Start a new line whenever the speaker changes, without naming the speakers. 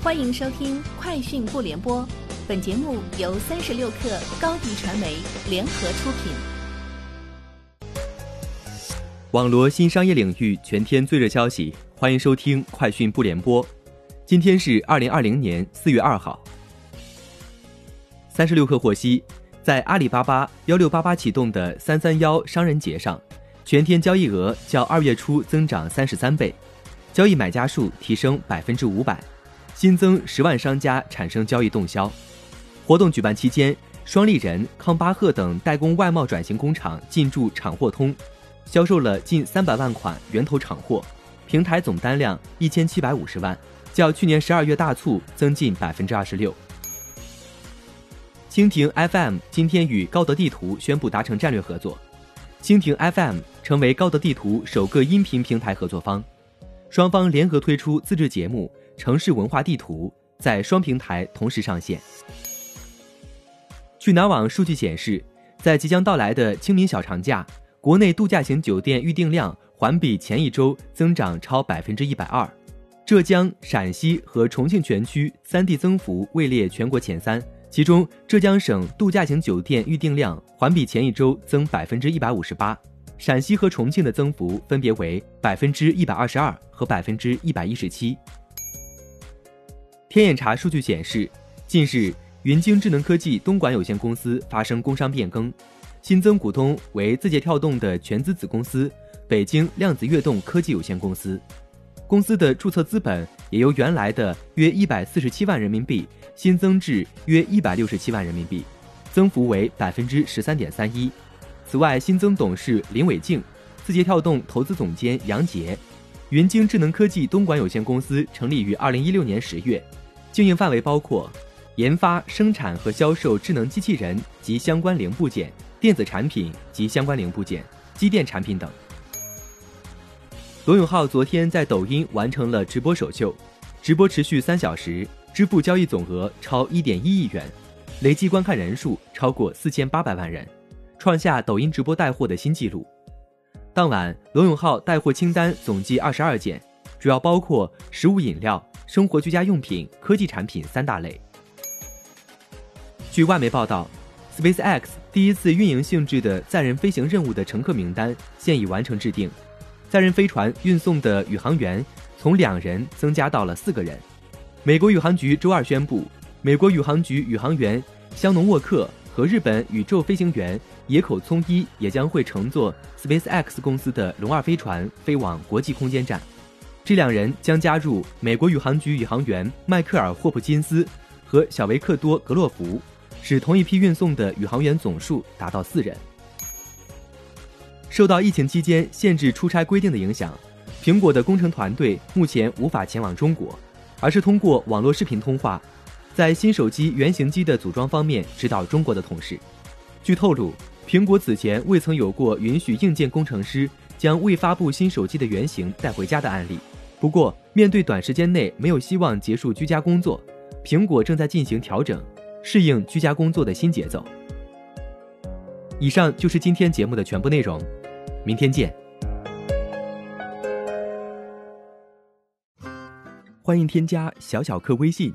欢迎收听《快讯不联播》，本节目由三十六克高低传媒联合出品。
网罗新商业领域全天最热消息，欢迎收听《快讯不联播》。今天是二零二零年四月二号。三十六克获悉，在阿里巴巴幺六八八启动的三三幺商人节上，全天交易额较二月初增长三十三倍，交易买家数提升百分之五百。新增十万商家产生交易动销。活动举办期间，双立人、康巴赫等代工外贸转型工厂进驻厂货通，销售了近三百万款源头厂货，平台总单量一千七百五十万，较去年十二月大促增近百分之二十六。蜻蜓 FM 今天与高德地图宣布达成战略合作，蜻蜓 FM 成为高德地图首个音频平台合作方，双方联合推出自制节目。城市文化地图在双平台同时上线。据南网数据显示，在即将到来的清明小长假，国内度假型酒店预订量环比前一周增长超百分之一百二，浙江、陕西和重庆全区三地增幅位列全国前三。其中，浙江省度假型酒店预订量环比前一周增百分之一百五十八，陕西和重庆的增幅分别为百分之一百二十二和百分之一百一十七。天眼查数据显示，近日云鲸智能科技东莞有限公司发生工商变更，新增股东为字节跳动的全资子公司北京量子跃动科技有限公司，公司的注册资本也由原来的约一百四十七万人民币新增至约一百六十七万人民币，增幅为百分之十三点三一。此外，新增董事林伟静，字节跳动投资总监杨杰。云鲸智能科技东莞有限公司成立于二零一六年十月。经营范围包括研发、生产和销售智能机器人及相关零部件、电子产品及相关零部件、机电产品等。罗永浩昨天在抖音完成了直播首秀，直播持续三小时，支付交易总额超一点一亿元，累计观看人数超过四千八百万人，创下抖音直播带货的新纪录。当晚，罗永浩带货清单总计二十二件，主要包括食物饮料。生活居家用品、科技产品三大类。据外媒报道，SpaceX 第一次运营性质的载人飞行任务的乘客名单现已完成制定，载人飞船运送的宇航员从两人增加到了四个人。美国宇航局周二宣布，美国宇航局宇航员香农沃克和日本宇宙飞行员野口聪一也将会乘坐 SpaceX 公司的龙二飞船飞往国际空间站。这两人将加入美国宇航局宇航员迈克尔·霍普金斯和小维克多·格洛弗，使同一批运送的宇航员总数达到四人。受到疫情期间限制出差规定的影响，苹果的工程团队目前无法前往中国，而是通过网络视频通话，在新手机原型机的组装方面指导中国的同事。据透露，苹果此前未曾有过允许硬件工程师将未发布新手机的原型带回家的案例。不过，面对短时间内没有希望结束居家工作，苹果正在进行调整，适应居家工作的新节奏。以上就是今天节目的全部内容，明天见。欢迎添加小小客微信